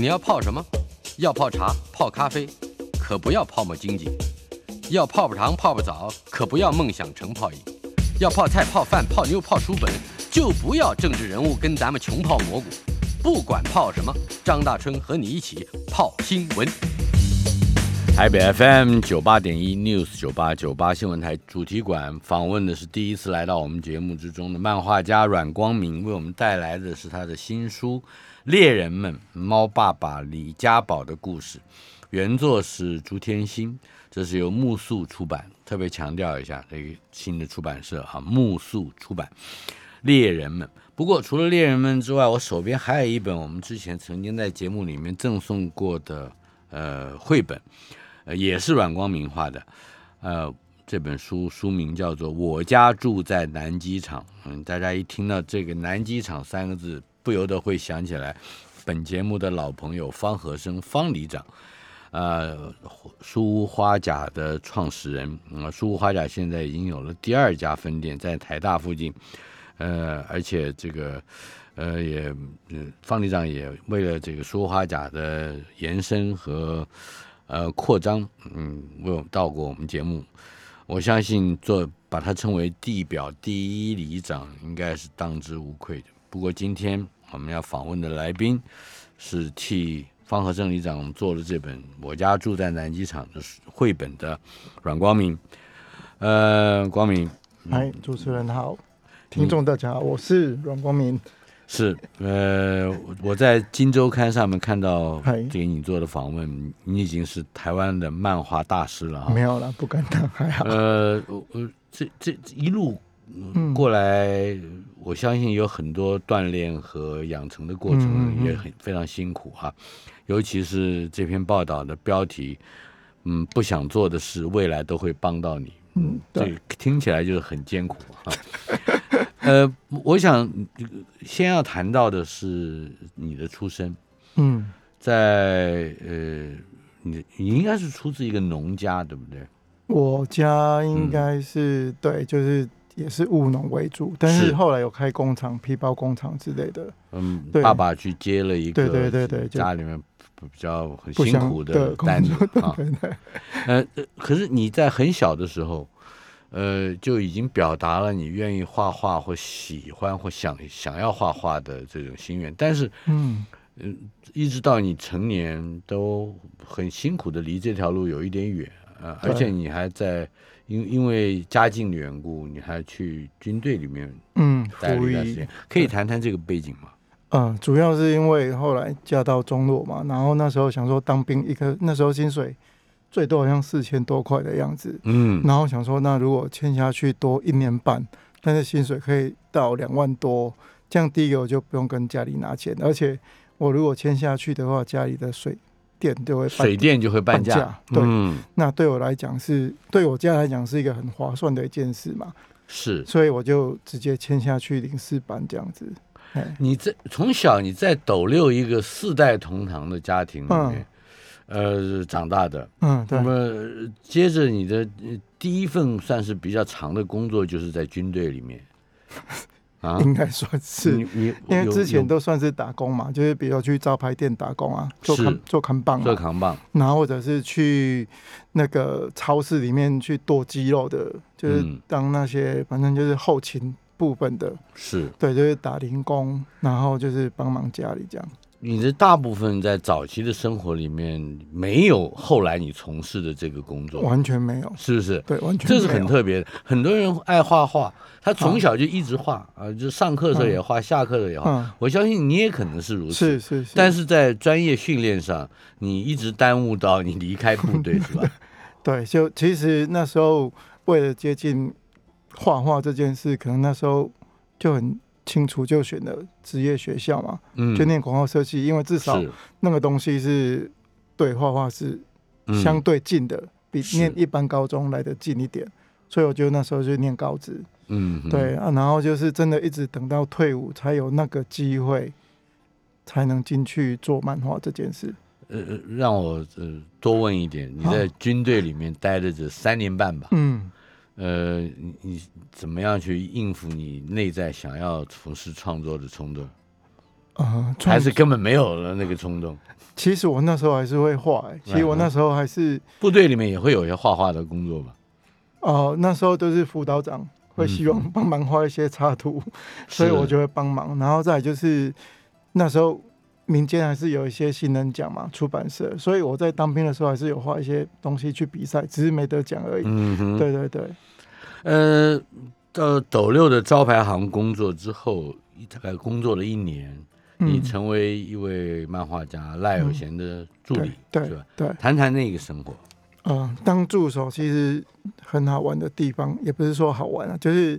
你要泡什么？要泡茶、泡咖啡，可不要泡沫经济；要泡泡糖、泡泡澡，可不要梦想成泡影；要泡菜、泡饭、泡妞、泡书本，就不要政治人物跟咱们穷泡蘑菇。不管泡什么，张大春和你一起泡新闻。台北 FM 九八点一 News 九八九八新闻台主题馆访问的是第一次来到我们节目之中的漫画家阮光明，为我们带来的是他的新书。猎人们，猫爸爸李家宝的故事，原作是朱天心，这是由木素出版。特别强调一下，这个新的出版社哈，木素出版。猎人们，不过除了猎人们之外，我手边还有一本我们之前曾经在节目里面赠送过的呃绘本，呃也是阮光明画的，呃这本书书名叫做《我家住在南机场》。嗯，大家一听到这个“南机场”三个字。不由得会想起来，本节目的老朋友方和生方里长，呃，书屋花甲的创始人。啊，书屋花甲现在已经有了第二家分店，在台大附近。呃，而且这个，呃，也，方里长也为了这个书屋花甲的延伸和呃扩张，嗯，为我们到过我们节目。我相信做把它称为地表第一里长，应该是当之无愧的。不过今天我们要访问的来宾是替方和正里长做了这本《我家住在南机场》的绘本的阮光明。呃，光明，嗨，主持人好，听众大家好，我是阮光明。是，呃，我在《金周刊》上面看到给你做的访问，你已经是台湾的漫画大师了。没有了，不敢当，还好。呃，我这这一路。过来，我相信有很多锻炼和养成的过程，也很非常辛苦哈。尤其是这篇报道的标题，嗯，不想做的事，未来都会帮到你。嗯，对，听起来就是很艰苦哈。呃，我想先要谈到的是你的出身。嗯，在呃，你你应该是出自一个农家，对不对？我家应该是对，就是。也是务农为主，但是后来有开工厂、皮包工厂之类的。嗯，爸爸去接了一个，对对对对，家里面比较很辛苦的单子啊。呃，可是你在很小的时候，呃，就已经表达了你愿意画画或喜欢或想想要画画的这种心愿。但是，嗯嗯，一直到你成年，都很辛苦的离这条路有一点远啊，而且你还在。因因为家境的缘故，你还去军队里面嗯待了一段时间，可以谈谈这个背景吗？嗯，主要是因为后来嫁到中落嘛，然后那时候想说当兵一个那时候薪水最多好像四千多块的样子，嗯，然后想说那如果签下去多一年半，但是薪水可以到两万多，这样第一个我就不用跟家里拿钱，而且我如果签下去的话，家里的税。电就会水电就会半价，对，那对我来讲是对我家来讲是一个很划算的一件事嘛，是，所以我就直接签下去领事班这样子。你在从小你在斗六一个四代同堂的家庭里面，呃，长大的，嗯，对。那么接着你的第一份算是比较长的工作就是在军队里面。啊，应该算是，因为之前都算是打工嘛，就是比如去招牌店打工啊，做扛做扛棒，做扛棒，然后或者是去那个超市里面去剁鸡肉的，就是当那些反正就是后勤部分的，是。对，就是打零工，然后就是帮忙家里这样。你的大部分在早期的生活里面没有后来你从事的这个工作，完全没有，是不是？对，完全这是很特别的。很多人爱画画，他从小就一直画啊，就上课的时候也画，下课的时候也画。我相信你也可能是如此，是是是。但是在专业训练上，你一直耽误到你离开部队，是吧？对，就其实那时候为了接近画画这件事，可能那时候就很。清楚就选了职业学校嘛，嗯就念广告设计，因为至少那个东西是对画画是相对近的，比念一般高中来的近一点，所以我觉得那时候就念高职，嗯，对啊，然后就是真的一直等到退伍才有那个机会，才能进去做漫画这件事。呃，让我呃多问一点，你在军队里面待了这三年半吧？嗯。呃，你你怎么样去应付你内在想要从事创作的冲动？啊，还是根本没有了那个冲动。其实我那时候还是会画，其实我那时候还是部队里面也会有一些画画的工作吧。哦，那时候都是辅导长会希望帮忙画一些插图，所以我就会帮忙。然后再就是那时候民间还是有一些新人奖嘛，出版社，所以我在当兵的时候还是有画一些东西去比赛，只是没得奖而已。嗯哼，对对对。呃，到斗六的招牌行工作之后，大概工作了一年，你成为一位漫画家赖有贤的助理，对吧？对，谈谈那个生活。嗯，当助手其实很好玩的地方，也不是说好玩啊，就是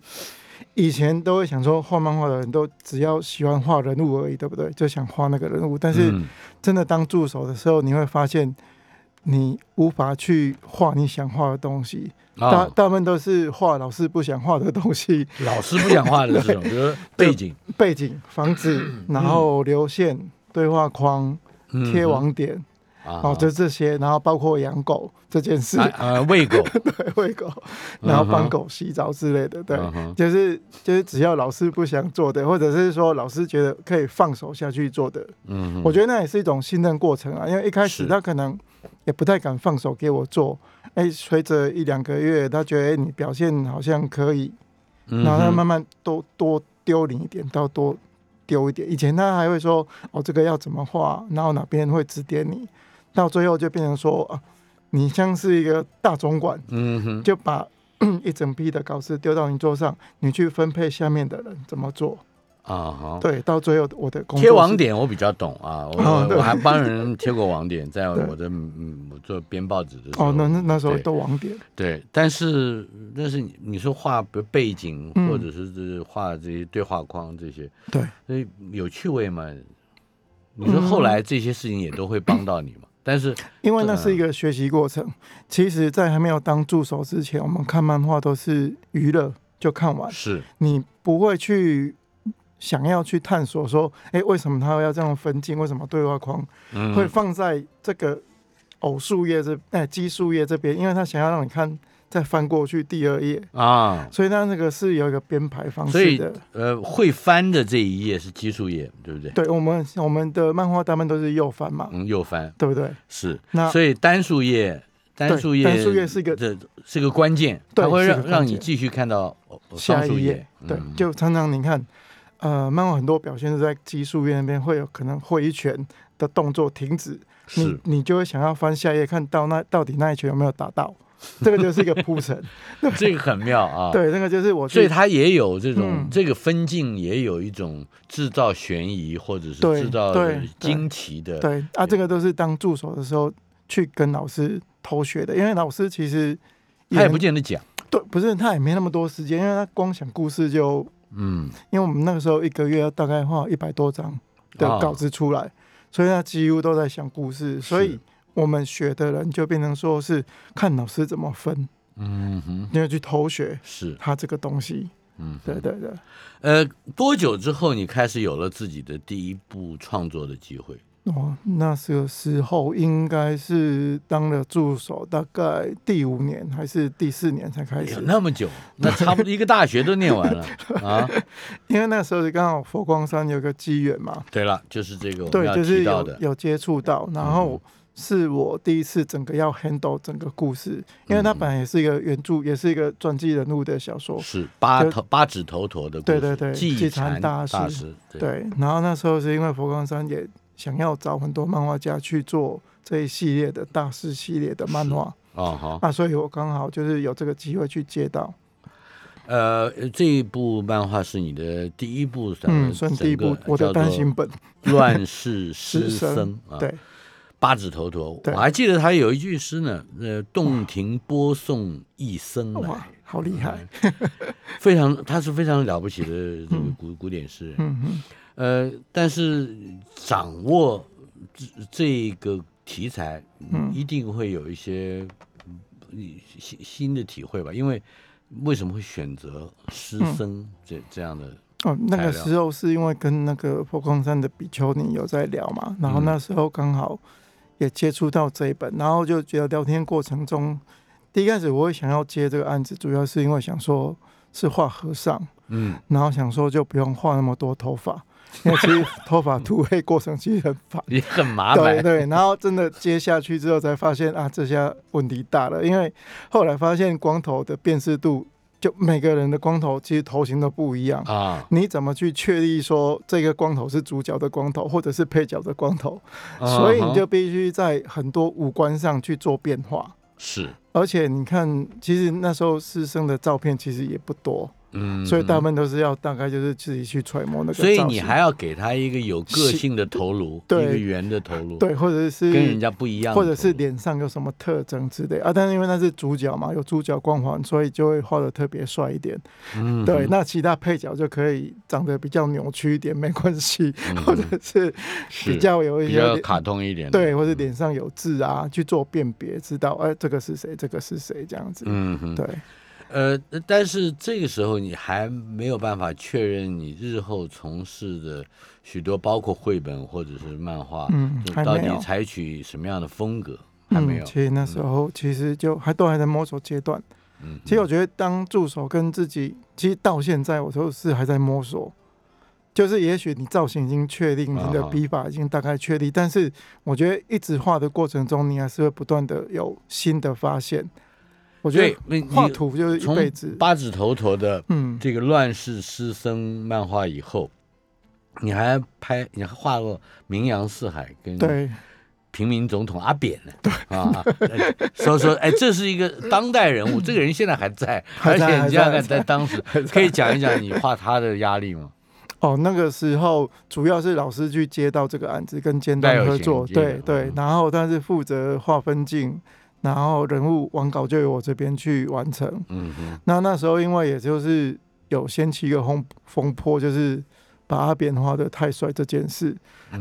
以前都会想说画漫画的人都只要喜欢画人物而已，对不对？就想画那个人物，但是真的当助手的时候，你会发现你无法去画你想画的东西，大大部分都是画老师不想画的东西。老师不想画的这种，比 如背景、背景、房子，然后流线、对话框、贴网点。哦，就这些，然后包括养狗这件事，呃，喂狗，对，喂狗，然后帮狗洗澡之类的，对，就是就是只要老师不想做的，或者是说老师觉得可以放手下去做的，嗯，我觉得那也是一种信任过程啊，因为一开始他可能也不太敢放手给我做，哎，随着一两个月，他觉得哎你表现好像可以，然后他慢慢多多丢你一点，到多丢一点，以前他还会说哦这个要怎么画，然后哪边会指点你。到最后就变成说啊，你像是一个大总管，嗯哼，就把 一整批的稿子丢到你桌上，你去分配下面的人怎么做啊？哈，对，到最后我的工贴网点我比较懂啊，我我还帮人贴过网点，在 我的嗯做编报纸的时候，哦，那那那时候都网点，对，但是但是你你说画背景或者是是画这些对话框这些，对，所以有趣味嘛？你说后来这些事情也都会帮到你吗？但是，因为那是一个学习过程。其实，在还没有当助手之前，我们看漫画都是娱乐，就看完。是，你不会去想要去探索说，哎，为什么他要这样分镜？为什么对话框会放在这个偶数页这哎奇数页这边？因为他想要让你看。再翻过去第二页啊，所以它那个是有一个编排方式的。呃，会翻的这一页是奇数页，对不对？对，我们我们的漫画大部分都是右翻嘛，嗯，右翻，对不对？是。那所以单数页，单数页，单数页是一个，这是个关键，它会让让你继续看到下一页。对，就常常你看，呃，漫画很多表现是在奇数页那边会有可能会一拳的动作停止，你你就会想要翻下一页，看到那到底那一拳有没有打到。这个就是一个铺陈，这个很妙啊。对，那个就是我，所以它也有这种这个分镜，也有一种制造悬疑或者是制造惊奇的。对啊，这个都是当助手的时候去跟老师偷学的，因为老师其实他也不见得讲。对，不是他也没那么多时间，因为他光想故事就嗯，因为我们那个时候一个月要大概画一百多张的稿子出来，所以他几乎都在想故事，所以。我们学的人就变成说是看老师怎么分，嗯哼，你要去偷学，是他这个东西，嗯，对对对。呃，多久之后你开始有了自己的第一部创作的机会？哦，那个时候应该是当了助手，大概第五年还是第四年才开始？那么久，那差不多 一个大学都念完了啊！因为那时候刚好佛光山有个机缘嘛。对了，就是这个，对，就是有有接触到，然后。是我第一次整个要 handle 整个故事，因为它本来也是一个原著，也是一个传记人物的小说，是八头八指头陀的，对对对，祭禅大师，对。然后那时候是因为佛光山也想要找很多漫画家去做这一系列的大师系列的漫画，啊好，那所以我刚好就是有这个机会去接到。呃，这一部漫画是你的第一部，嗯，算第一部，我的单行本 《乱世师生》啊，对。八指头陀，我还记得他有一句诗呢，呃，洞庭播送一生来，好厉害，非常，他是非常了不起的这个古古典诗人，嗯嗯，呃，但是掌握这这个题材，嗯，一定会有一些新新的体会吧？因为为什么会选择师僧这这样的？哦，那个时候是因为跟那个破光山的比丘尼有在聊嘛，然后那时候刚好。也接触到这一本，然后就觉得聊天过程中，第一开始我会想要接这个案子，主要是因为想说是画和尚，嗯，然后想说就不用画那么多头发，因为其实头发涂黑过程其实很烦，也很麻烦。对对，然后真的接下去之后才发现啊，这下问题大了，因为后来发现光头的辨识度。就每个人的光头其实头型都不一样啊，你怎么去确立说这个光头是主角的光头，或者是配角的光头？所以你就必须在很多五官上去做变化。是，而且你看，其实那时候师生的照片其实也不多。嗯，所以大部分都是要大概就是自己去揣摩那个。所以你还要给他一个有个性的头颅，一个圆的头颅，对，或者是跟人家不一样，或者是脸上有什么特征之类啊。但是因为那是主角嘛，有主角光环，所以就会画的特别帅一点。嗯，对，那其他配角就可以长得比较扭曲一点，没关系，或者是比较有一些卡通一点，对，或者脸上有痣啊，去做辨别，知道哎，这个是谁，这个是谁，这样子。嗯，对。呃，但是这个时候你还没有办法确认你日后从事的许多，包括绘本或者是漫画，嗯，到底采取什么样的风格，还没有。其实那时候其实就还都还在摸索阶段。嗯，其实我觉得当助手跟自己，其实到现在我都是还在摸索。就是也许你造型已经确定，你的笔法已经大概确立，但是我觉得一直画的过程中，你还是会不断的有新的发现。我觉得画图就是一辈子。八指头陀的这个乱世师生漫画以后，你还拍，你还画过名扬四海跟平民总统阿扁呢？对啊，所以说，哎，这是一个当代人物，这个人现在还在，而且你想想，在当时可以讲一讲你画他的压力吗？哦，那个时候主要是老师去接到这个案子，跟监端合作，对对，然后但是负责画分镜。然后人物完稿就由我这边去完成。嗯哼。那那时候因为也就是有掀起一个风风波，就是把阿扁画的太帅这件事。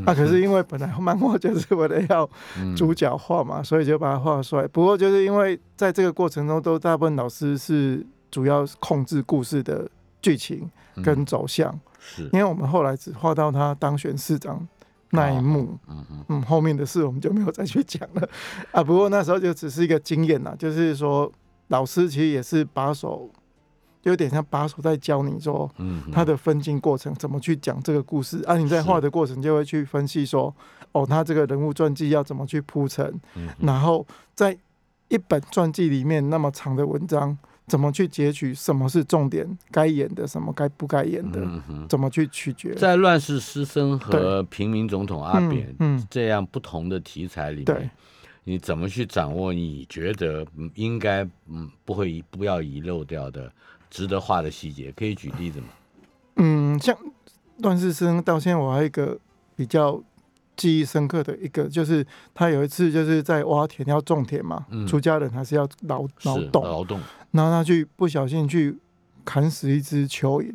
那可是因为本来漫画就是为了要主角画嘛，所以就把他画帅。不过就是因为在这个过程中，都大部分老师是主要控制故事的剧情跟走向。是。因为我们后来只画到他当选市长。那一幕，嗯嗯，后面的事我们就没有再去讲了 啊。不过那时候就只是一个经验呐，就是说老师其实也是把手，有点像把手在教你说，嗯，他的分镜过程怎么去讲这个故事啊。你在画的过程就会去分析说，哦，他这个人物传记要怎么去铺陈，然后在一本传记里面那么长的文章。怎么去截取什么是重点，该演的什么该不该演的，怎么去取决？在乱世师生和平民总统阿扁这样不同的题材里面，你怎么去掌握？你觉得应该嗯不会不要遗漏掉的值得画的细节？可以举例子吗？嗯，像乱世师生到现在我还有一个比较。记忆深刻的一个就是他有一次就是在挖田要种田嘛，出家人还是要劳劳动，劳动，然后他去不小心去砍死一只蚯蚓，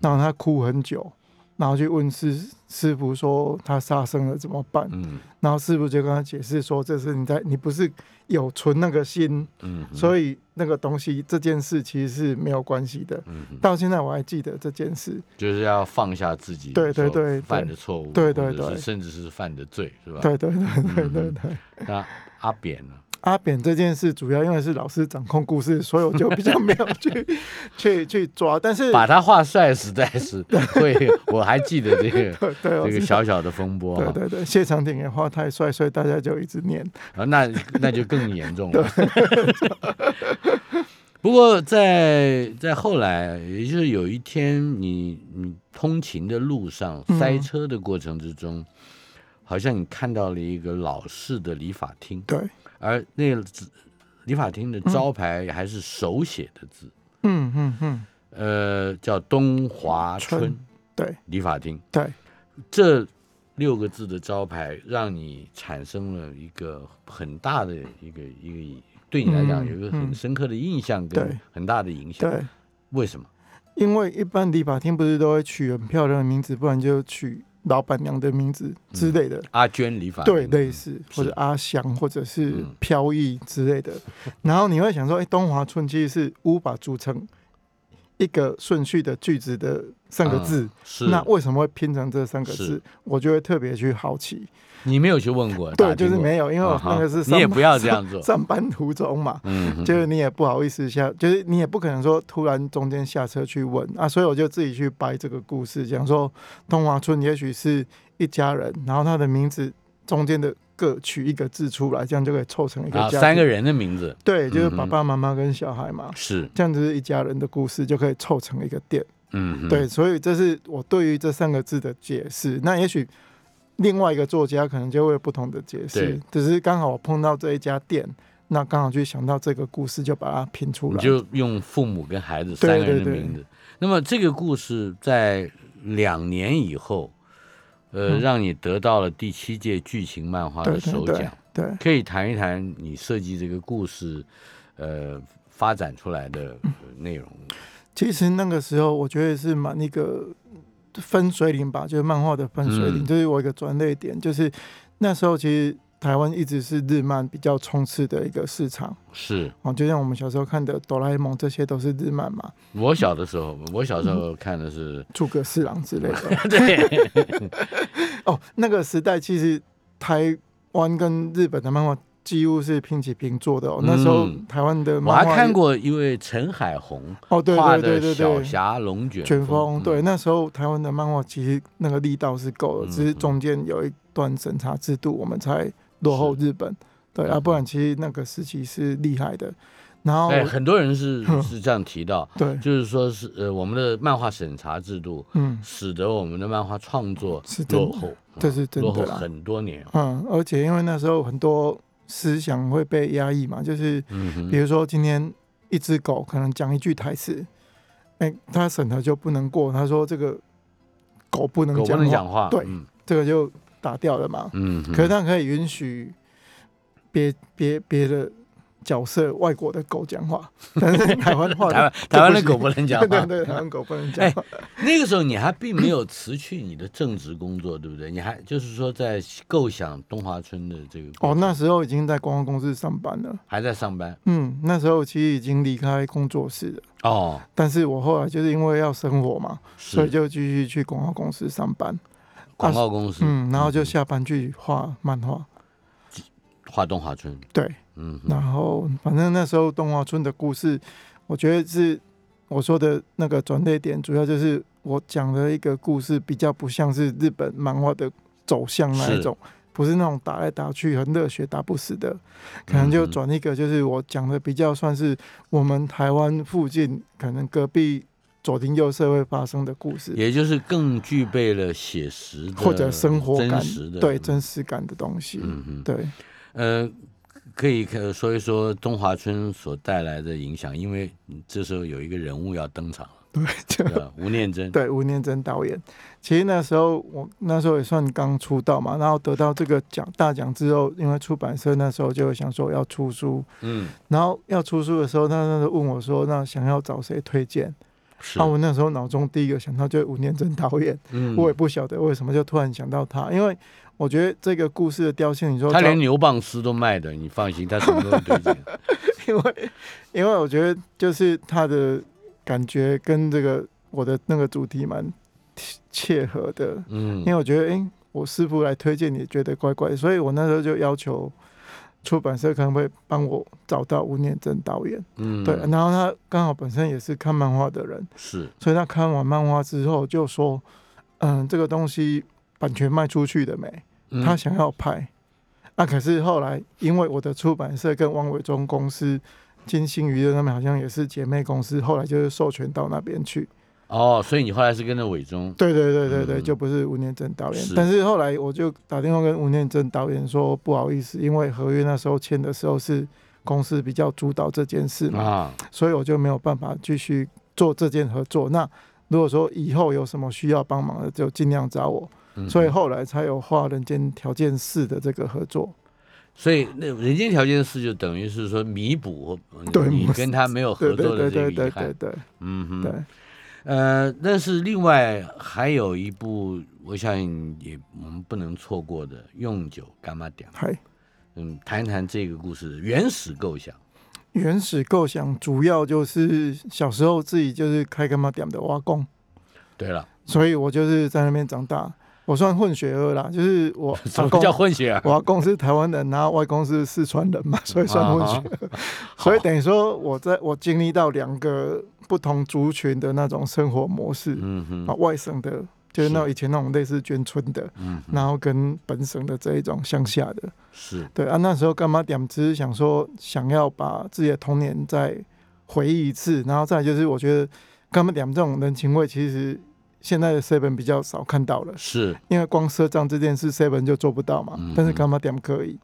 然后他哭很久。然后去问师师傅说他杀生了怎么办？嗯，然后师傅就跟他解释说，这是你在你不是有存那个心，嗯，所以那个东西这件事其实是没有关系的。嗯，到现在我还记得这件事，就是要放下自己对对对犯的错误，对对对，甚至是犯的罪，是吧？对对对对对对。那阿扁呢？阿扁这件事主要因为是老师掌控故事，所以我就比较没有去 去去抓。但是把他画帅实在是会，我还记得这个 这个小小的风波。对对对，谢长廷也画太帅，所以大家就一直念。啊，那那就更严重了。不过在在后来，也就是有一天，你你通勤的路上塞车的过程之中，好像你看到了一个老式的理发厅。对。而那个理发厅的招牌还是手写的字，嗯嗯嗯，呃，叫东华春对理发厅，对这六个字的招牌，让你产生了一个很大的一个一个，对你来讲有一个很深刻的印象跟很大的影响。对，为什么？因为一般理发厅不是都会取很漂亮的名字，不然就取。老板娘的名字之类的，阿娟理发。对，类似或者阿香或者是飘逸之类的。然后你会想说，哎，东华村其实是乌把组成一个顺序的句子的三个字，是那为什么会拼成这三个字？我就会特别去好奇。你没有去问过？对，就是没有，因为那个是你也不要这样做。上班途中嘛，嗯，就是你也不好意思下，就是你也不可能说突然中间下车去问啊，所以我就自己去掰这个故事，讲说东华村也许是一家人，然后他的名字中间的各取一个字出来，这样就可以凑成一个三个人的名字。对，就是爸爸妈妈跟小孩嘛，是这样子一家人的故事就可以凑成一个店。嗯，对，所以这是我对于这三个字的解释。那也许。另外一个作家可能就会有不同的解释，只是刚好我碰到这一家店，那刚好就想到这个故事，就把它拼出来。你就用父母跟孩子三个人的名字。那么这个故事在两年以后，呃，让你得到了第七届剧情漫画的首奖。对，可以谈一谈你设计这个故事，呃，发展出来的内容。其实那个时候，我觉得是蛮那个。分水岭吧，就是漫画的分水岭，就是我一个转捩点。就是那时候，其实台湾一直是日漫比较冲刺的一个市场。是哦，就像我们小时候看的哆啦 A 梦，这些都是日漫嘛。我小的时候，我小时候看的是诸葛四郎之类的。对。哦，那个时代其实台湾跟日本的漫画。几乎是平起平坐的哦。那时候台湾的，我还看过一位陈海红哦，对对对对对，小侠龙卷卷风。对，那时候台湾的漫画其实那个力道是够的，只是中间有一段审查制度，我们才落后日本。对啊，不然其实那个时期是厉害的。然后，哎，很多人是 是这样提到，对，就是说是呃，我们的漫画审查制度，嗯，使得我们的漫画创作是落后，这是真的很多年。嗯，而且因为那时候很多。思想会被压抑嘛？就是，比如说今天一只狗可能讲一句台词，哎，他审核就不能过。他说这个狗不能讲话，对，这个就打掉了嘛。嗯，可是他可以允许别别别的。角色外国的狗讲话，但是台湾话，台湾台湾的狗不能讲话，对对，台湾狗不能讲。话。那个时候你还并没有辞去你的正职工作，对不对？你还就是说在构想东华村的这个哦，那时候已经在广告公司上班了，还在上班。嗯，那时候其实已经离开工作室了。哦，但是我后来就是因为要生活嘛，所以就继续去广告公司上班。广告公司，嗯，然后就下班去画漫画，画动画村。对。嗯，然后反正那时候动画村的故事，我觉得是我说的那个转捩点，主要就是我讲的一个故事，比较不像是日本漫画的走向那一种，不是那种打来打去很热血打不死的，可能就转一个，就是我讲的比较算是我们台湾附近可能隔壁左邻右舍会发生的故事，也就是更具备了写实或者生活感的对真实感的东西，嗯嗯，对，呃。可以可说一说东华村所带来的影响，因为这时候有一个人物要登场，对，吴念真，对，吴念真导演。其实那时候我那时候也算刚出道嘛，然后得到这个奖大奖之后，因为出版社那时候就想说要出书，嗯，然后要出书的时候，他那时候问我说，那想要找谁推荐？那我那时候脑中第一个想到就是吴念真导演，嗯，我也不晓得为什么就突然想到他，因为。我觉得这个故事的调性，你说他连牛蒡丝都卖的，你放心，他什么都推荐。因为，因为我觉得就是他的感觉跟这个我的那个主题蛮切合的。嗯，因为我觉得，哎，我师傅来推荐你，觉得怪怪，所以我那时候就要求出版社可能会帮我找到吴念真导演。嗯，对，然后他刚好本身也是看漫画的人，是，所以他看完漫画之后就说，嗯，这个东西。版权卖出去的没？他想要拍，那可是后来因为我的出版社跟汪伟忠公司、金星娱乐他们好像也是姐妹公司，后来就是授权到那边去。哦，所以你后来是跟着伟忠？对对对对对，就不是吴念真导演。但是后来我就打电话跟吴念真导演说，不好意思，因为合约那时候签的时候是公司比较主导这件事嘛，所以我就没有办法继续做这件合作。那如果说以后有什么需要帮忙的，就尽量找我。所以后来才有画《人间条件四》的这个合作。所以那《人间条件四》就等于是说弥补你 跟他没有合作的这个遗憾。嗯哼。对。呃，但是另外还有一部，我想也我们不能错过的《用酒干嘛点》。嗨。嗯，谈一谈这个故事的原始构想。原始构想主要就是小时候自己就是开干嘛点的挖工，对了，所以我就是在那边长大。我算混血儿啦，就是我 什么叫混血啊？我阿公是台湾人，然后外公是四川人嘛，所以算混血。所以等于说，我在我经历到两个不同族群的那种生活模式，嗯哼，啊，外省的，就是那以前那种类似眷村的，嗯，然后跟本省的这一种乡下的，是对啊。那时候干嘛点？只是想说，想要把自己的童年再回忆一次，然后再就是，我觉得干嘛点这种人情味，其实。现在的 seven 比较少看到了，是因为光赊账这件事 seven 就做不到嘛，但是干嘛点可以，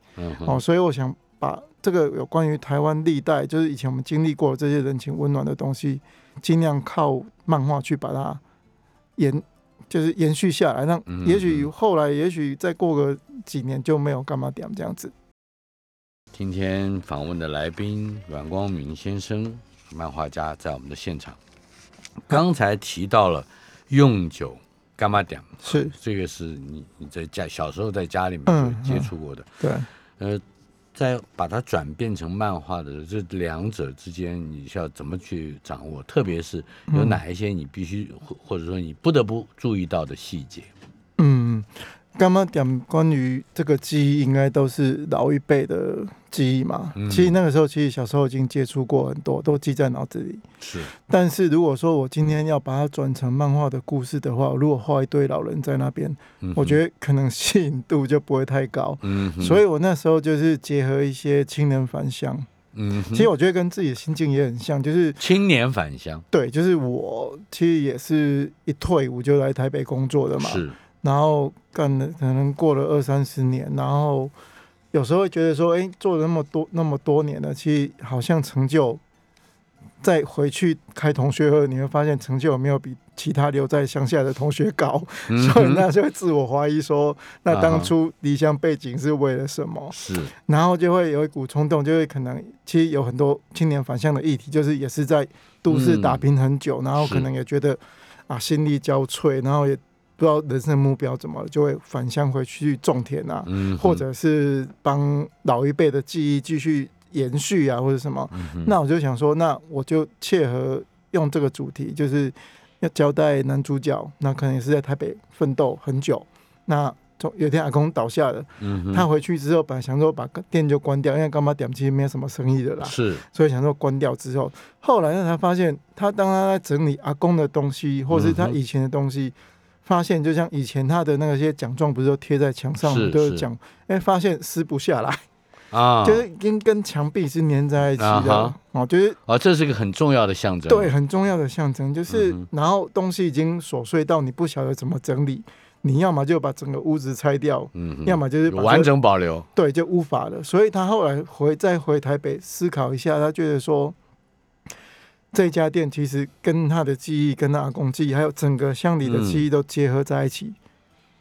哦，所以我想把这个有关于台湾历代，就是以前我们经历过这些人情温暖的东西，尽量靠漫画去把它延，就是延续下来，让也许后来，也许再过个几年就没有干嘛点这样子。今天访问的来宾阮光明先生，漫画家，在我们的现场，刚才提到了。用酒干嘛点？是这个是你你在家小时候在家里面接触过的。对，呃，在把它转变成漫画的这两者之间，你需要怎么去掌握？特别是有哪一些你必须或或者说你不得不注意到的细节？嗯。刚刚讲关于这个记忆，应该都是老一辈的记忆嘛。其实那个时候，其实小时候已经接触过很多，都记在脑子里。是。但是如果说我今天要把它转成漫画的故事的话，如果画一堆老人在那边，我觉得可能吸引度就不会太高。嗯。所以我那时候就是结合一些青年返乡。嗯。其实我觉得跟自己的心境也很像，就是青年返乡。对，就是我其实也是一退伍就来台北工作的嘛。是。然后干了，可能过了二三十年，然后有时候会觉得说，哎，做了那么多那么多年了，其实好像成就，再回去开同学会，你会发现成就有没有比其他留在乡下的同学高？所以那就会自我怀疑说，那当初离乡背景是为了什么？是，然后就会有一股冲动，就会可能其实有很多青年返乡的议题，就是也是在都市打拼很久，然后可能也觉得啊心力交瘁，然后也。不知道人生目标怎么，就会返乡回去种田啊，或者是帮老一辈的记忆继续延续啊，或者什么。那我就想说，那我就切合用这个主题，就是要交代男主角，那可能也是在台北奋斗很久。那从有天阿公倒下了，他回去之后，本来想说把店就关掉，因为干嘛点其实没有什么生意的啦，是，所以想说关掉之后，后来呢才发现，他当他在整理阿公的东西，或是他以前的东西。发现就像以前他的那些奖状不是都贴在墙上，都是讲，哎，发现撕不下来。啊，就是已经跟墙壁是粘在一起的哦，就是啊，这是一个很重要的象征，对，很重要的象征，就是然后东西已经琐碎到你不晓得怎么整理，你要么就把整个屋子拆掉，嗯，要么就是完整保留，对，就无法了。所以他后来回再回台北思考一下，他觉得说。这家店其实跟他的记忆、跟他阿公记忆，还有整个乡里的记忆都结合在一起。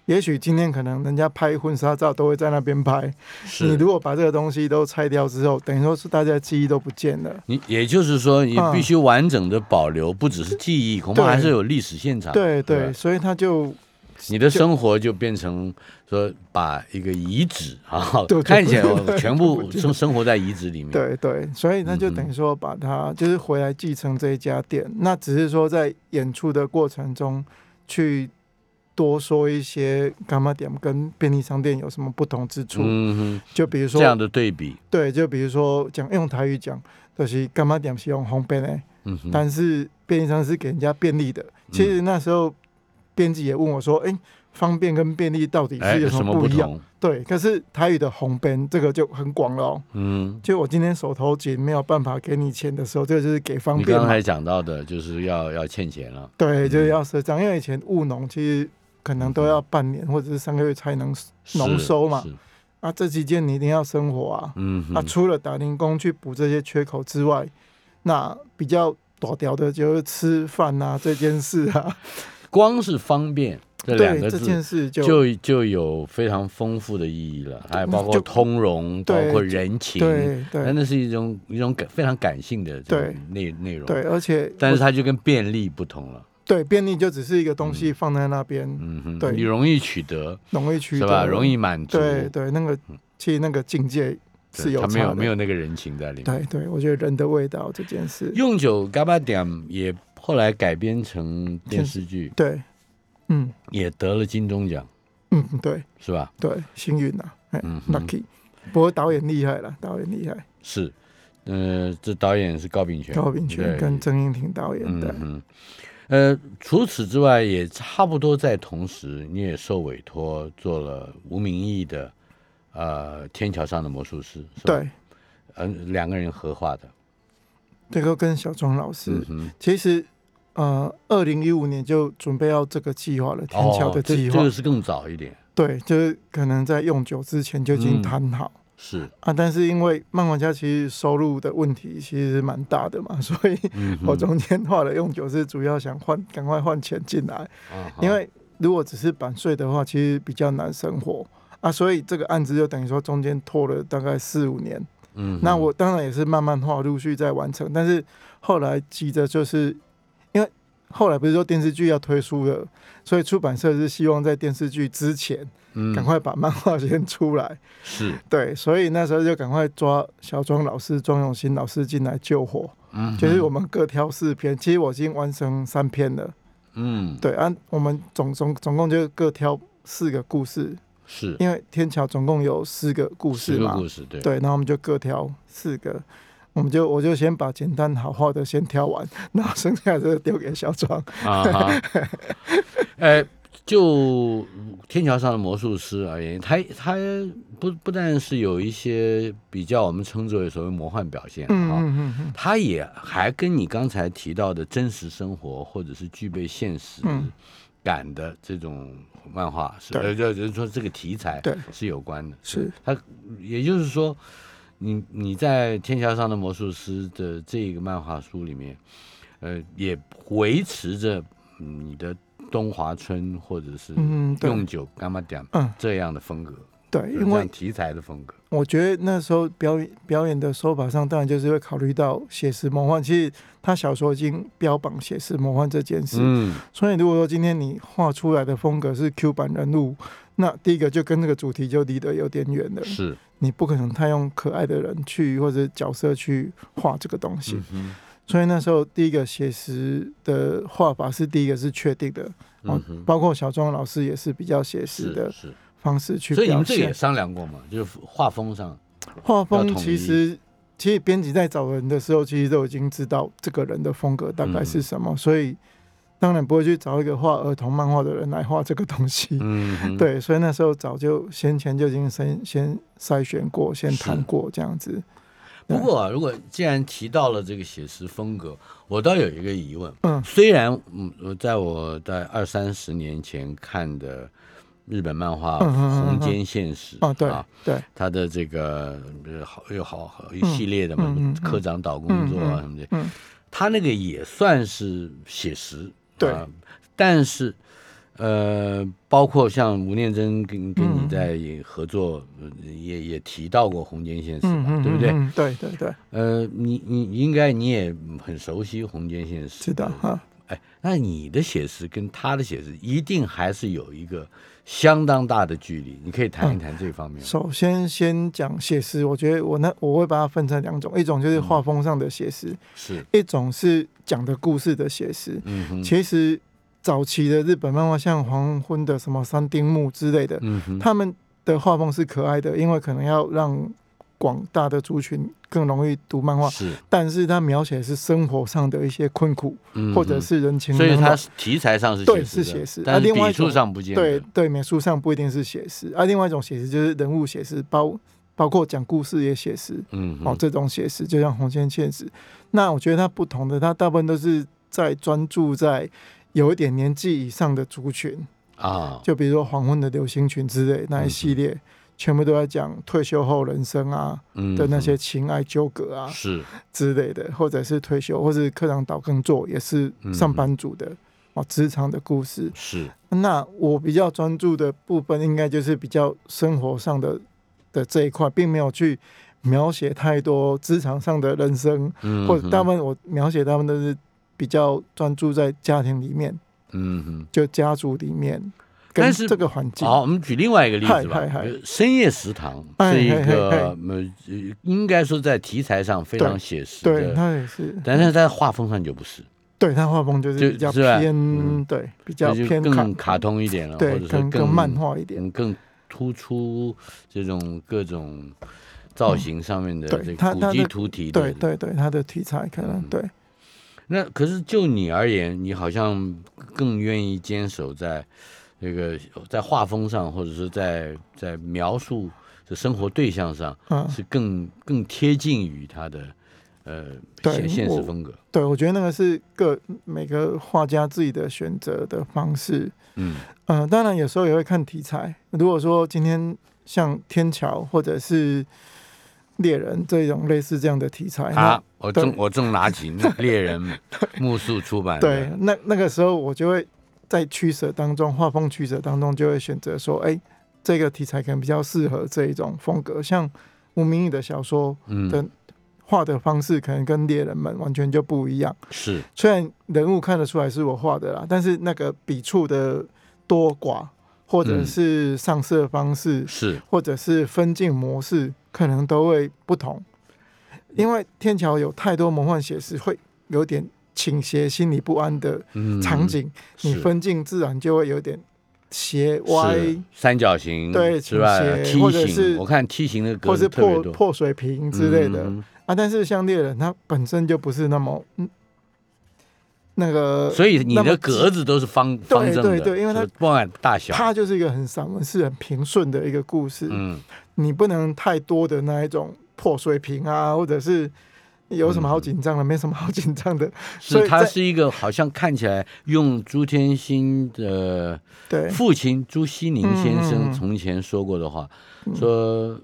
也许今天可能人家拍婚纱照都会在那边拍。你如果把这个东西都拆掉之后，等于说是大家记忆都不见了。你也就是说，你必须完整的保留，不只是记忆，恐怕还是有历史现场。对对，所以他就。你的生活就变成说，把一个遗址啊，看起来全部生生活在遗址里面。对对，所以那就等于说，把它就是回来继承这一家店。那只是说，在演出的过程中，去多说一些干嘛点跟便利商店有什么不同之处。嗯哼，就比如说这样的对比。对，就比如说讲用台语讲，就是干嘛点是用红便的，嗯哼，但是便利商是给人家便利的。其实那时候。编辑也问我说：“哎，方便跟便利到底是有什么不一样？”对，可是台语的红边这个就很广了。嗯，就我今天手头紧，没有办法给你钱的时候，这个就是给方便。你刚才讲到的，就是要要欠钱了。对，就是要赊账，因为以前务农其实可能都要半年或者是三个月才能农收嘛。啊，这期间你一定要生活啊。嗯。啊，除了打零工去补这些缺口之外，那比较多掉的就是吃饭啊这件事啊。光是方便这两个字，就就有非常丰富的意义了，还包括通融，包括人情，对对，那是一种一种感非常感性的内内容，对，而且但是它就跟便利不同了，对，便利就只是一个东西放在那边，嗯哼，对，你容易取得，容易取得。是吧？容易满足，对对，那个其实那个境界是有他没有没有那个人情在里面。对对，我觉得人的味道这件事。用酒嘎巴点也后来改编成电视剧，对，嗯，也得了金钟奖，嗯，对，是吧？对，幸运呐，嗯，lucky。不过导演厉害了，导演厉害。是，呃，这导演是高秉权，高秉权跟曾荫庭导演的。嗯呃，除此之外，也差不多在同时，你也受委托做了吴明义的。呃，天桥上的魔术师，对，嗯，两个人合画的，这个跟小庄老师，其实呃，二零一五年就准备要这个计划了，天桥的计划，这个是更早一点，对，就是可能在用酒之前就已经谈好，是。啊，但是因为漫画家其实收入的问题其实蛮大的嘛，所以我中间画了用酒是主要想换，赶快换钱进来，因为如果只是版税的话，其实比较难生活。啊，所以这个案子就等于说中间拖了大概四五年，嗯，那我当然也是慢慢画，陆续在完成。但是后来急着就是，因为后来不是说电视剧要推出了，所以出版社是希望在电视剧之前，嗯，赶快把漫画先出来。是，对，所以那时候就赶快抓小庄老师、庄永新老师进来救火。嗯，就是我们各挑四篇，其实我已经完成三篇了。嗯，对，按我们总总总共就各挑四个故事。是，因为天桥总共有四个故事嘛，故事对，对，然后我们就各挑四个，我们就我就先把简单好画的先挑完，然后剩下的丢给小庄。啊 就天桥上的魔术师而言，他他不不但是有一些比较我们称之为所谓魔幻表现啊，他也还跟你刚才提到的真实生活或者是具备现实。感的这种漫画是，呃，就就是说这个题材是有关的，是。它，也就是说，你你在《天桥上的魔术师》的这个漫画书里面，呃，也维持着你的东华村或者是用酒干嘛点这样的风格。对，因为题材的风格，我觉得那时候表演表演的手法上，当然就是会考虑到写实魔幻。其实他小说已经标榜写实魔幻这件事，嗯，所以如果说今天你画出来的风格是 Q 版人物，那第一个就跟那个主题就离得有点远了。是，你不可能太用可爱的人去或者角色去画这个东西。所以那时候第一个写实的画法是第一个是确定的，嗯，包括小庄老师也是比较写实的。是。方式去，所以你们这也商量过嘛？就是画风上，画风其实其实编辑在找人的时候，其实都已经知道这个人的风格大概是什么，所以当然不会去找一个画儿童漫画的人来画这个东西。嗯，对，所以那时候早就先前就已经先先筛选过，先谈过这样子。不过，啊如果既然提到了这个写实风格，我倒有一个疑问。嗯，虽然嗯，在我在二三十年前看的。日本漫画《红间现实》啊，对对，他的这个好又好好一系列的嘛，科长岛工作啊什么的，他那个也算是写实，对，但是呃，包括像吴念真跟跟你在合作，也也提到过《红间现实》嘛，对不对？对对对，呃，你你应该你也很熟悉《红间现实》，是的哈。哎，那你的写实跟他的写实一定还是有一个。相当大的距离，你可以谈一谈这方面。首先，先讲写实，我觉得我那我会把它分成两种，一种就是画风上的写实，是一种是讲的故事的写实。嗯哼，其实早期的日本漫画，像黄昏的什么三丁目之类的，嗯哼，他们的画风是可爱的，因为可能要让。广大的族群更容易读漫画，是，但是他描写是生活上的一些困苦，或者是人情，所以它题材上是对是写实，但美术上不见对对美术上不一定是写实，而另外一种写实就是人物写实，包包括讲故事也写实，嗯，哦，这种写实就像红线现实，那我觉得它不同的，它大部分都是在专注在有一点年纪以上的族群。啊，就比如说黄昏的流星群之类那一系列。全部都在讲退休后人生啊的那些情爱纠葛啊是。之类的，或者是退休，或是科长岛更做也是上班族的哦职场的故事。是。那我比较专注的部分，应该就是比较生活上的的这一块，并没有去描写太多职场上的人生，或者大部分我描写他们都是比较专注在家庭里面，嗯哼，就家族里面。但是这个环境。好，我们举另外一个例子吧。深夜食堂是一个呃，应该说在题材上非常写实的，对，它也是。但是在画风上就不是。对，它画风就是比较偏，对，比较偏更卡通一点了，或者是更漫画一点，更突出这种各种造型上面的这个古迹图题。对对对，它的题材可能对。那可是就你而言，你好像更愿意坚守在那个在画风上，或者是在在描述的生活对象上，是更更贴近于他的呃现现实风格。对，我觉得那个是各每个画家自己的选择的方式。嗯嗯，当然有时候也会看题材。如果说今天像天桥或者是。猎人这种类似这样的题材，啊，我正我正拿起猎人 木素出版，对，那那个时候我就会在取舍当中，画风取舍当中就会选择说，哎，这个题材可能比较适合这一种风格，像吴明义的小说的画的方式，可能跟猎人们完全就不一样。是，虽然人物看得出来是我画的啦，但是那个笔触的多寡。或者是上色方式是，或者是分镜模式，可能都会不同。因为天桥有太多魔幻写实，会有点倾斜、心理不安的场景，你分镜自然就会有点斜歪、三角形，对，是吧？或者是我看梯形的格子，或是破破水平之类的啊。但是像猎人，它本身就不是那么嗯。那个，所以你的格子都是方方正的，对对对，因为它不管大小，它就是一个很散文是、很平顺的一个故事。嗯，你不能太多的那一种破碎屏啊，或者是有什么好紧张的？没什么好紧张的。是他是一个好像看起来用朱天心的父亲朱西宁先生从前说过的话，说。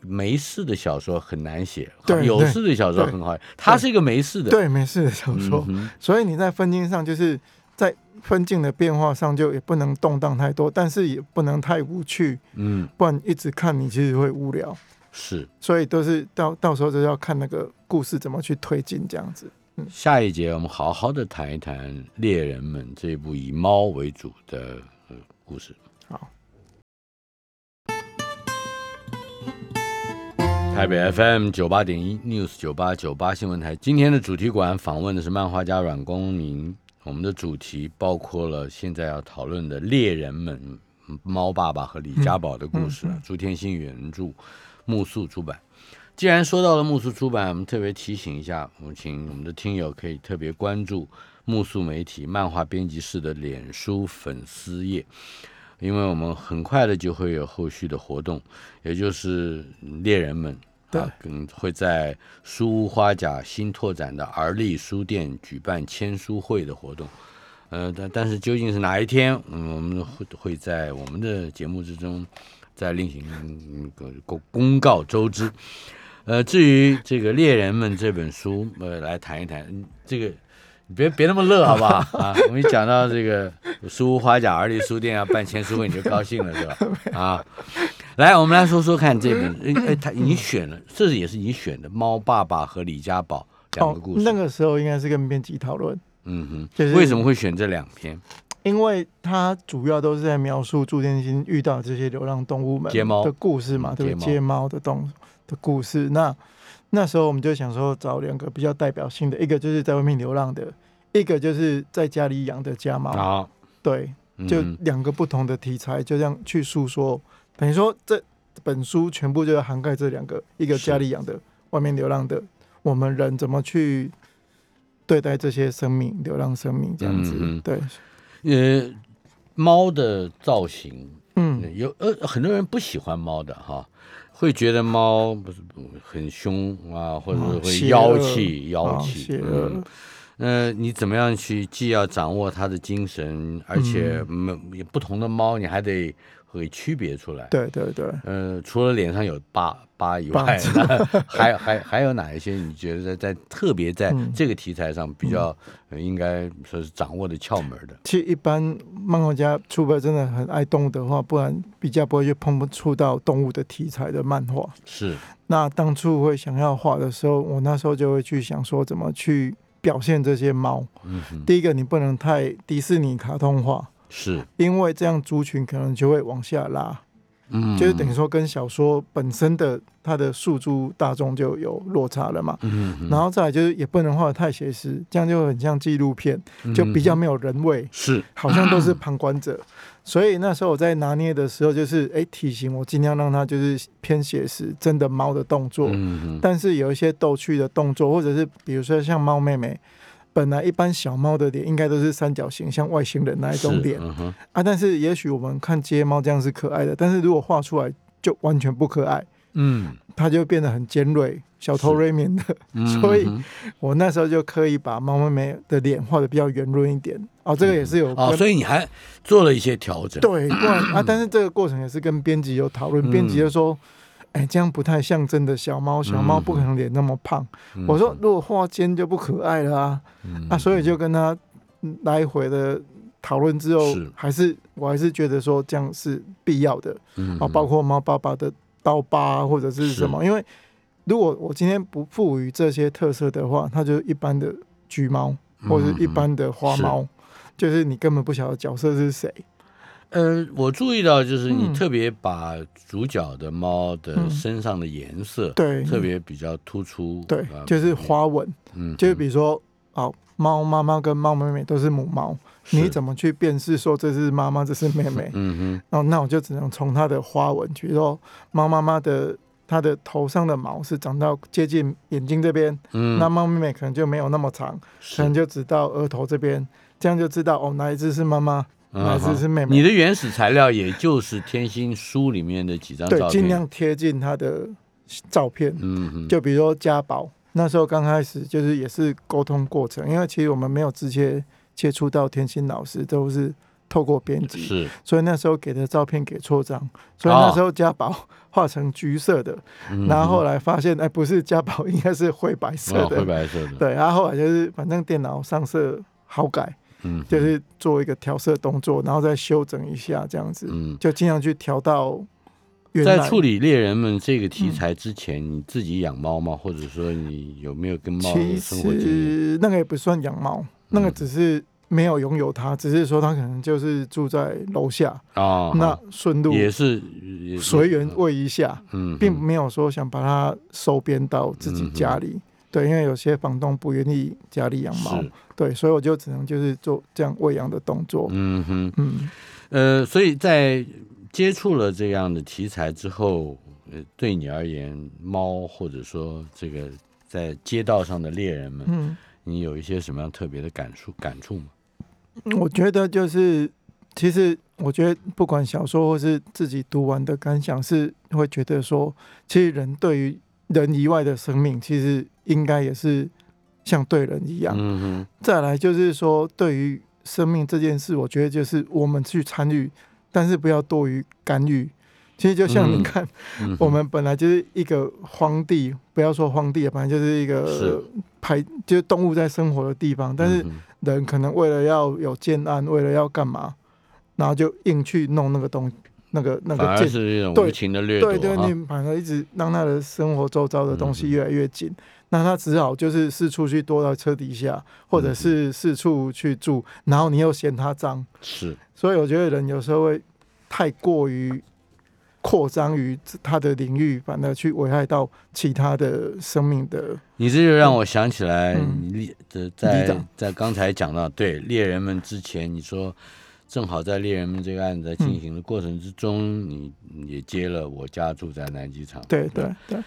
没事的小说很难写，有事的小说很好。他是一个没事的，对没事的小说，所以你在分镜上，就是在分镜的变化上，就也不能动荡太多，但是也不能太无趣，嗯，不然一直看你其实会无聊。是，所以都是到到时候就要看那个故事怎么去推进这样子。嗯，下一节我们好好的谈一谈《猎人们》这部以猫为主的故事。好。台北 FM 九八点一 News 九八九八新闻台，今天的主题馆访问的是漫画家阮公明。我们的主题包括了现在要讨论的猎人们，猫爸爸和李家宝的故事。朱天心原著，木素出版。既然说到了木素出版，我们特别提醒一下，我们请我们的听友可以特别关注木素媒体漫画编辑室的脸书粉丝页。因为我们很快的就会有后续的活动，也就是猎人们啊，跟会在书屋花甲新拓展的而立书店举办签书会的活动。呃，但但是究竟是哪一天，嗯，我们会会在我们的节目之中再另行公公告周知。呃，至于这个猎人们这本书，呃，来谈一谈这个。你别别那么乐，好不好 啊？我们一讲到这个书屋花甲儿立书店要办签书会，你就高兴了，是吧？啊，来，我们来说说看这本，哎，他已经选了，这是也是你选的《猫爸爸和李家宝》两个故事。那个时候应该是跟编辑讨论，嗯哼，就是为什么会选这两篇？因为它主要都是在描述朱天心遇到这些流浪动物们的故事嘛，对不对？接猫的动的故事，那。那时候我们就想说找两个比较代表性的，一个就是在外面流浪的，一个就是在家里养的家猫。好，对，就两个不同的题材，就这样去诉说。等于说这本书全部就要涵盖这两个，一个家里养的，外面流浪的，我们人怎么去对待这些生命，流浪生命这样子。对，呃，猫的造型，嗯，有呃很多人不喜欢猫的哈。会觉得猫不是很凶啊，或者是会妖气妖气。嗯，呃，你怎么样去既要掌握它的精神，而且没不同的猫，你还得会区别出来。对对对。呃，除了脸上有疤。疤以外，还还还有哪一些？你觉得在特别在这个题材上比较应该说是掌握的窍门的？其实一般漫画家除非真的很爱动物的话，不然比较不会去碰触到动物的题材的漫画。是。那当初会想要画的时候，我那时候就会去想说怎么去表现这些猫。嗯。第一个，你不能太迪士尼卡通化。是因为这样族群可能就会往下拉。嗯，就是等于说跟小说本身的它的诉诸大众就有落差了嘛。嗯，然后再来就是也不能画的太写实，这样就很像纪录片，就比较没有人味。是，好像都是旁观者。所以那时候我在拿捏的时候，就是哎，体型我尽量让它就是偏写实，真的猫的动作。嗯但是有一些逗趣的动作，或者是比如说像猫妹妹。本来一般小猫的脸应该都是三角形，像外星人那一种脸。啊，但是也许我们看街猫这样是可爱的，但是如果画出来就完全不可爱，嗯，它就变得很尖锐，小头锐面的，所以我那时候就刻意把猫妹妹的脸画的比较圆润一点。哦，这个也是有哦，所以你还做了一些调整，对，啊，但是这个过程也是跟编辑有讨论，编辑就说。哎，这样不太像真的小猫，小猫不可能脸那么胖。我说，如果画尖就不可爱了啊！啊，所以就跟他来回的讨论之后，还是我还是觉得说这样是必要的。啊，包括猫爸爸的刀疤或者是什么，因为如果我今天不赋予这些特色的话，它就是一般的橘猫或者一般的花猫，就是你根本不晓得角色是谁。嗯，我注意到就是你特别把主角的猫的身上的颜色，对，特别比较突出，对，就是花纹，嗯，就是比如说，哦，猫妈妈跟猫妹妹都是母猫，你怎么去辨识说这是妈妈，这是妹妹？嗯哼，然后那我就只能从它的花纹，比如说猫妈妈的它的头上的毛是长到接近眼睛这边，嗯，那猫妹妹可能就没有那么长，可能就只到额头这边，这样就知道哦哪一只是妈妈。孩子是妹妹。你的原始材料也就是天心书里面的几张照片，对，尽量贴近他的照片。嗯就比如说家宝，那时候刚开始就是也是沟通过程，因为其实我们没有直接接触到天心老师，都是透过编辑，是，所以那时候给的照片给错张，所以那时候家宝画成橘色的，然后后来发现哎不是家宝，应该是灰白色的，灰白色的，对，然后后来就是反正电脑上色好改。嗯，就是做一个调色动作，然后再修整一下，这样子，嗯，就尽量去调到。在处理猎人们这个题材之前，你自己养猫吗？或者说你有没有跟猫生活经验？那个也不算养猫，那个只是没有拥有它，只是说它可能就是住在楼下啊。那顺路也是随缘喂一下，嗯，并没有说想把它收编到自己家里。对，因为有些房东不愿意家里养猫。对，所以我就只能就是做这样喂养的动作。嗯哼，嗯，呃，所以在接触了这样的题材之后，呃，对你而言，猫或者说这个在街道上的猎人们，嗯，你有一些什么样特别的感触感触吗？我觉得就是，其实我觉得不管小说或是自己读完的感想，是会觉得说，其实人对于人以外的生命，其实应该也是。像对人一样，再来就是说，对于生命这件事，我觉得就是我们去参与，但是不要多于干预。其实就像你看，我们本来就是一个荒地，不要说荒地，反正就是一个排，就是动物在生活的地方。但是人可能为了要有建安，为了要干嘛，然后就硬去弄那个东，那个那个建，是一种无情的掠夺。对对，你反而一直让他的生活周遭的东西越来越紧。那他只好就是四处去躲到车底下，或者是四处去住，然后你又嫌他脏，是，所以我觉得人有时候会太过于扩张于他的领域，反而去危害到其他的生命的。你这就让我想起来，你的在在刚才讲到对猎人们之前，你说正好在猎人们这个案子在进行的过程之中，你也接了我家住在南机场，对对对。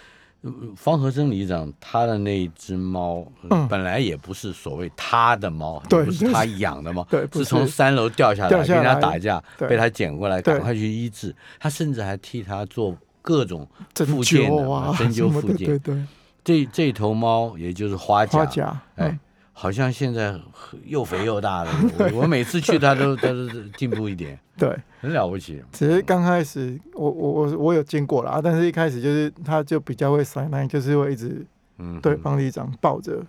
方和生里长他的那一只猫，本来也不是所谓他的猫，不是他养的猫，是。从三楼掉下来跟人家打架，被他捡过来，赶快去医治。他甚至还替他做各种复健的针灸复健。对对，这这头猫也就是花甲，哎。好像现在又肥又大了，我每次去他都 都是进步一点，对，很了不起。只是刚开始，我我我我有见过了啊，但是一开始就是他就比较会塞奶，就是会一直对帮里长抱着，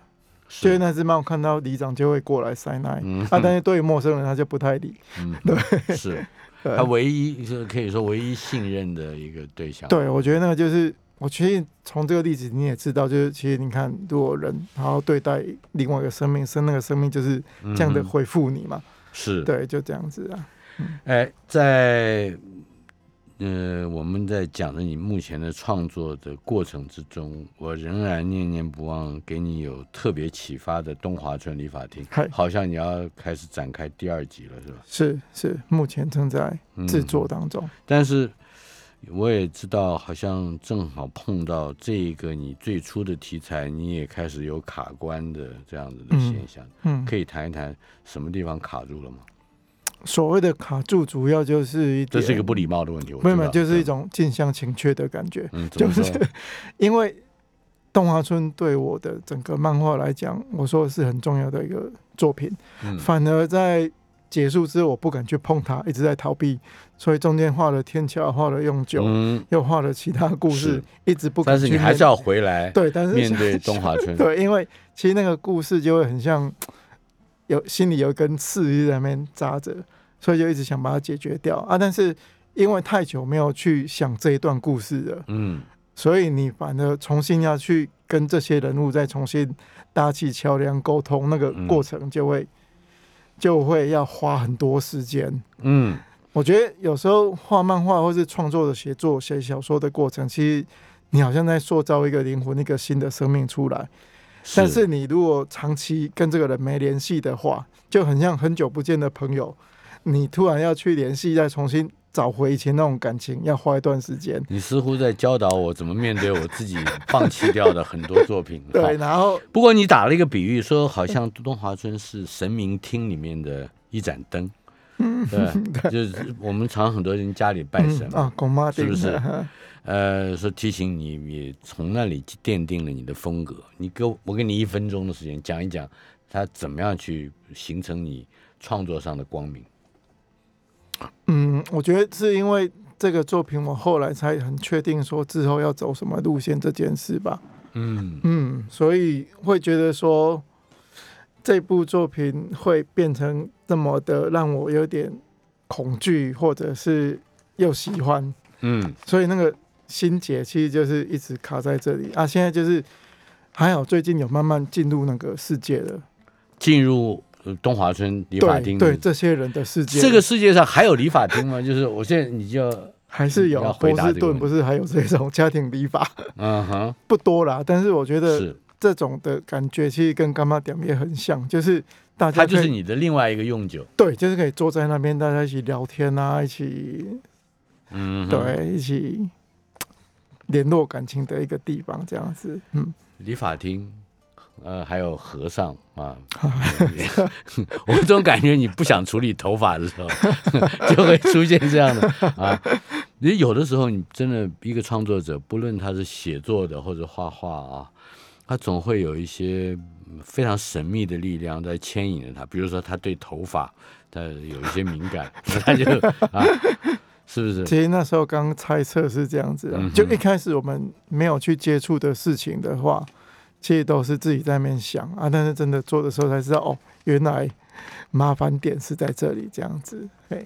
所以那只猫看到里长就会过来塞奶。啊，但是对于陌生人他就不太理，嗯对，是。他唯一是可以说唯一信任的一个对象。对，我觉得那个就是。我其实从这个例子你也知道，就是其实你看，如果人好好对待另外一个生命，生那个生命就是这样的回复你嘛。是，对，就这样子啊。哎，在呃我们在讲的你目前的创作的过程之中，我仍然念念不忘给你有特别启发的东华村理发厅，好像你要开始展开第二集了，是吧？是是，目前正在制作当中，但是。我也知道，好像正好碰到这个你最初的题材，你也开始有卡关的这样子的现象。嗯，可以谈一谈什么地方卡住了吗？所谓的卡住，主要就是一这是一个不礼貌的问题。没有没有，就是一种近乡情怯的感觉。嗯，就是因为动画村对我的整个漫画来讲，我说是很重要的一个作品。嗯，反而在。结束之后，我不敢去碰它，一直在逃避，所以中间画了天桥，画了用酒，又画了其他故事，一直不敢。但是你还是要回来，对，但是面对中华村，对，因为其实那个故事就会很像有心里有一根刺一直在那边扎着，所以就一直想把它解决掉啊。但是因为太久没有去想这一段故事了，嗯，所以你反而重新要去跟这些人物再重新搭起桥梁沟通，那个过程就会。就会要花很多时间。嗯，我觉得有时候画漫画或是创作的写作、写小说的过程，其实你好像在塑造一个灵魂、一个新的生命出来。但是你如果长期跟这个人没联系的话，就很像很久不见的朋友，你突然要去联系，再重新。找回以前那种感情要花一段时间。你似乎在教导我怎么面对我自己放弃掉的很多作品。对，然后不过你打了一个比喻，说好像东华村是神明厅里面的一盏灯。嗯，对，就是我们常很多人家里拜神啊，是不是？呃，说提醒你，也从那里奠定了你的风格。你给我，我给你一分钟的时间，讲一讲他怎么样去形成你创作上的光明。嗯，我觉得是因为这个作品，我后来才很确定说之后要走什么路线这件事吧。嗯嗯，所以会觉得说这部作品会变成那么的让我有点恐惧，或者是又喜欢。嗯，所以那个心结其实就是一直卡在这里啊。现在就是还好，最近有慢慢进入那个世界了，进入。东华村理发厅，对这些人的世界，这个世界上还有理发厅吗？就是我现在你就还是有波士顿，不是还有这种家庭理发？嗯哼，不多啦，但是我觉得这种的感觉其实跟干妈点也很像，就是大家，它就是你的另外一个用酒，对，就是可以坐在那边，大家一起聊天啊，一起，嗯，对，一起联络感情的一个地方，这样子，嗯，理发厅。呃，还有和尚啊，我总感觉你不想处理头发的时候，就会出现这样的啊。你有的时候，你真的一个创作者，不论他是写作的或者画画啊，他总会有一些非常神秘的力量在牵引着他。比如说，他对头发他有一些敏感，他就啊，是不是？其实那时候刚猜测是这样子的，就一开始我们没有去接触的事情的话。其实都是自己在那边想啊，但是真的做的时候才知道哦，原来麻烦点是在这里这样子。哎，